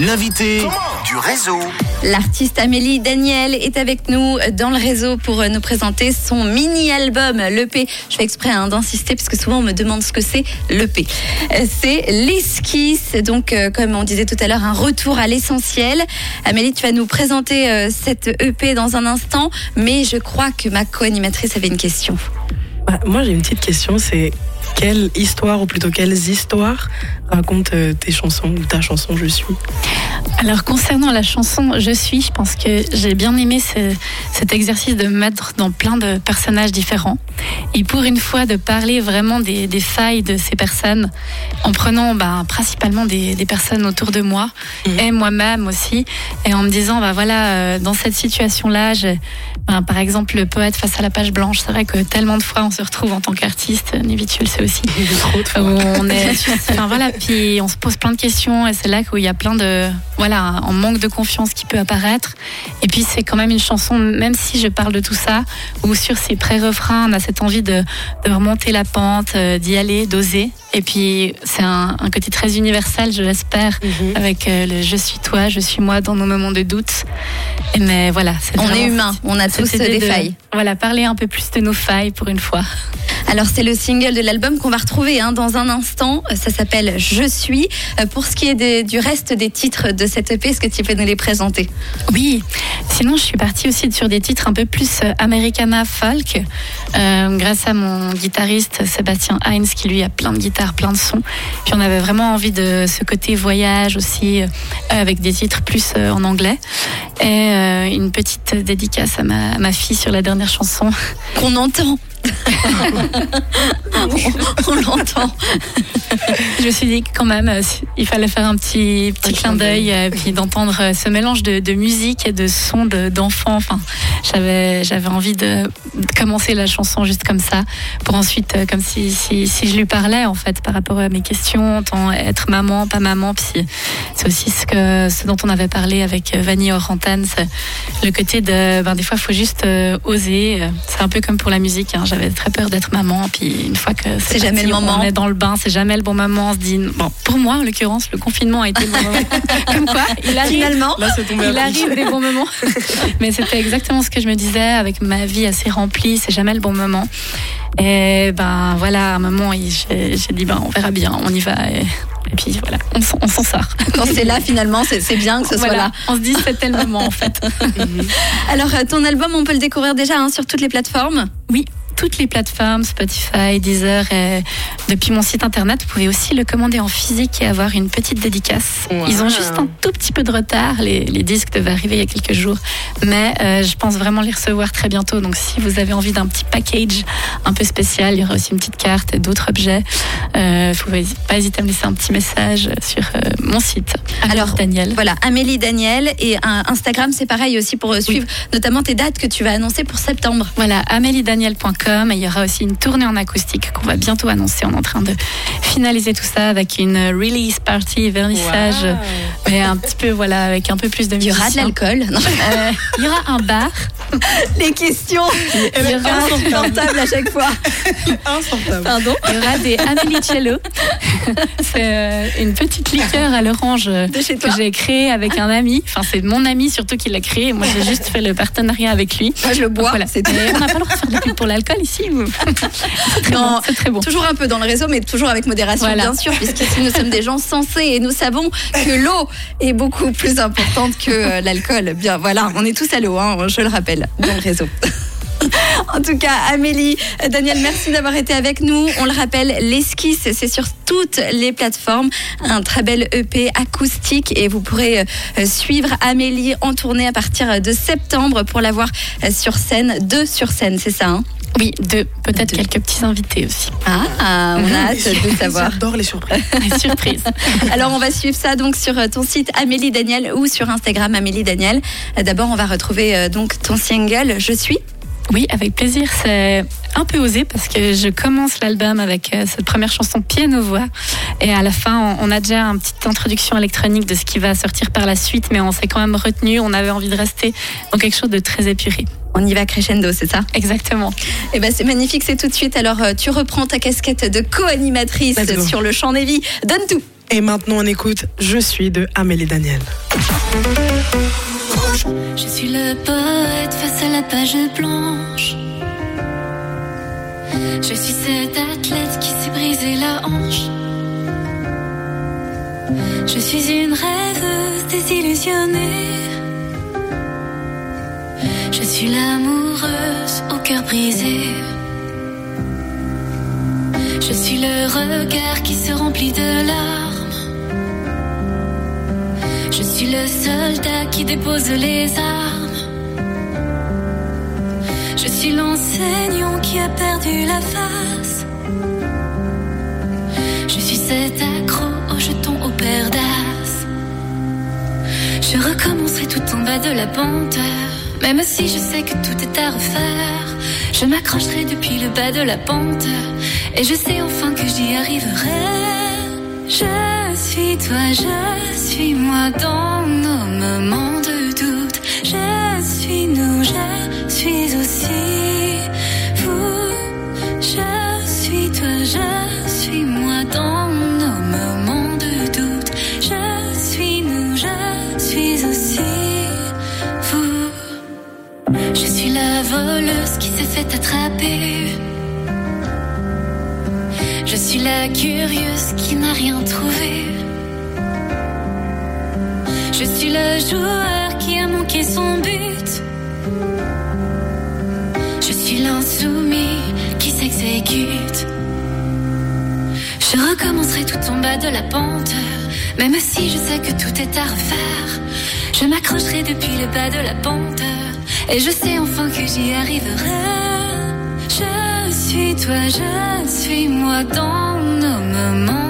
L'invité du réseau. L'artiste Amélie Daniel est avec nous dans le réseau pour nous présenter son mini-album, l'EP. Je fais exprès hein, d'insister parce que souvent on me demande ce que c'est l'EP. C'est l'esquisse, donc euh, comme on disait tout à l'heure, un retour à l'essentiel. Amélie, tu vas nous présenter euh, cette EP dans un instant, mais je crois que ma co-animatrice avait une question. Bah, moi j'ai une petite question, c'est quelle histoire, ou plutôt quelles histoires racontent euh, tes chansons ou ta chanson Je suis? Alors concernant la chanson Je suis, je pense que j'ai bien aimé ce- cet exercice de me mettre dans plein de personnages différents et pour une fois de parler vraiment des, des failles de ces personnes en prenant bah, principalement des, des personnes autour de moi et moi-même aussi et en me disant bah voilà euh, dans cette situation-là, j'ai- ben, par exemple le poète face à la page blanche, c'est vrai que tellement de fois on se retrouve en tant qu'artiste, Nivi tu le sais aussi Trop de fois. on est enfin voilà puis on se pose plein de questions et c'est là où il y a plein de voilà en manque de confiance qui peut apparaître. Et puis c'est quand même une chanson même si je parle de tout ça où sur ces pré-refrains on a cette envie de, remonter la pente euh, d'y aller d'oser et puis c'est un, un côté très universel je l'espère Mhm. avec euh, le je suis toi je suis moi dans nos moments de doute et mais voilà c'est On est humain, on a tous idée des de- failles. voilà parler un peu plus de nos failles pour une fois Alors c'est le single de l'album qu'on va retrouver hein, dans un instant. Euh, Ça s'appelle Je suis. Euh, Pour ce qui est des- du reste des titres de cette EP, est-ce que tu peux nous les présenter? Oui, sinon je suis partie aussi sur des titres un peu plus euh, Americana folk, euh, grâce à mon guitariste Sébastien Heinz qui lui a plein de guitares, plein de sons. Puis on avait vraiment envie de ce côté voyage aussi, euh, avec des titres plus euh, en anglais. Et euh, une petite dédicace à ma, à ma fille sur la dernière chanson. Qu'on entend. on on l'entend. Je me suis dit que quand même, il fallait faire un petit, petit clin d'œil. puis d'entendre euh, ce mélange de, de musique et de sons de- d'enfants. Enfin, j'avais, j'avais envie de, de commencer la chanson juste comme ça, pour ensuite, euh, comme si, si, si je lui parlais, en fait, par rapport à mes questions, tant être maman, pas maman. Puis c'est aussi ce, que, ce dont on avait parlé avec euh, Vanille Orantane, le côté de, ben, des fois, il faut juste oser. C'est un peu comme pour la musique. hein. J'avais très peur d'être maman, puis une fois que C'est jamais le moment. On est dans le bain, c'est jamais le bon moment. On se dit, bon, pour moi, en l'occurrence, le confinement a été le bon moment. Comme quoi, il arrive, Finalement, Là c'est tombé il arrive des bons moments. Mais c'était exactement ce que je me disais avec ma vie assez remplie, c'est jamais le bon moment. Et ben voilà, à un moment, j'ai dit, ben on verra bien, on y va. Et, et puis voilà, on, s'en- on s'en sort. quand c'est là finalement, c'est c'est bien que ce soit là. on se dit, c'était le moment en fait. Alors ton album, on peut le découvrir déjà hein, sur toutes les plateformes? Oui, toutes les plateformes, Spotify, Deezer, et depuis mon site internet, vous pouvez aussi le commander en physique et avoir une petite dédicace. Wow. Ils ont juste un tout petit peu de retard, les, les disques devaient arriver il y a quelques jours, mais euh, je pense vraiment les recevoir très bientôt. Donc si vous avez envie d'un petit package un peu spécial, il y aura aussi une petite carte et d'autres objets. Il faut pas hésiter à me laisser un petit message sur euh, mon site. Alors, Alors Daniel. Voilà, Amélie Daniel et un Instagram, c'est pareil aussi pour euh, suivre notamment tes dates que tu vas annoncer pour septembre. Voilà, améliedaniel.com. Et il y aura aussi une tournée en acoustique qu'on va bientôt annoncer. On est en train de finaliser tout ça avec une release party, vernissage. Wow. Et un petit peu, voilà, avec un peu plus de Il y aura de l'alcool. Non. Euh, il y aura un bar. Les questions Il y aura, insupportables à chaque fois. Pardon il y aura des Amelicello. C'est euh, une petite liqueur à l'orange euh, que j'ai créée avec un ami. Enfin, c'est mon ami surtout qui l'a créé. Moi, j'ai juste fait le partenariat avec lui. Moi, je le bois. Voilà. On n'a pas le droit de faire de pub pour l'alcool ici. ou- très Non. bon. C'est très bon. Toujours un peu dans le réseau, mais toujours avec modération, Voilà. bien sûr, puisqu'ici nous sommes des gens sensés et nous savons que l'eau est beaucoup plus importante que euh, l'alcool. Bien, voilà, on est tous à l'eau, hein, je le rappelle, dans le réseau. En tout cas, Amélie, euh, Daniel, merci d'avoir été avec nous. On le rappelle, l'esquisse, c'est sur toutes les plateformes. Un très bel EP acoustique et vous pourrez euh, suivre Amélie en tournée à partir de septembre pour la voir sur scène, deux sur scène, c'est ça hein? Oui, deux. Peut-être quelques petits invités aussi. Ah, on a hâte de savoir. J'adore les surprises. Surprise. Alors on va suivre ça donc sur euh, ton site Amélie Daniel ou sur Instagram Amélie Daniel. Euh, D'abord on va retrouver euh, donc ton single Je suis. Oui, avec plaisir. C'est un peu osé parce que je commence l'album avec cette première chanson piano-voix. Et à la fin, on on a déjà une petite introduction électronique de ce qui va sortir par la suite, mais on s'est quand même retenu. On avait envie de rester dans quelque chose de très épuré. On y va crescendo, c'est ça? Exactement. Eh ben c'est magnifique, c'est tout de suite. Alors euh, tu reprends ta casquette de co-animatrice sur le champ Navy. Donne tout. Et maintenant, on écoute Je suis de Amélie Daniel. Je suis le poète face à la page blanche. Je suis cet athlète qui s'est brisé la hanche. Je suis une rêveuse désillusionnée. Je suis l'amoureuse au cœur brisé. Je suis le regard qui se remplit de larmes. Je suis le soldat qui dépose les armes. Je suis l'enseignant qui a perdu la face. Je suis cet accro au jeton au père. Je recommencerai tout en bas de la pente. Même si je sais que tout est à refaire, je m'accrocherai depuis le bas de la pente. Et je sais enfin que j'y arriverai. Je suis toi, je suis moi dans nos moments de doute. Je suis nous, je suis aussi Je suis la curieuse qui n'a rien trouvé. Je suis le joueur qui a manqué son but. Je suis l'insoumis qui s'exécute. Je recommencerai tout en bas de la pente. Même si je sais que tout est à refaire, je m'accrocherai depuis le bas de la pente. Et je sais enfin que j'y arriverai. Je suis toi, je suis moi dans nos moments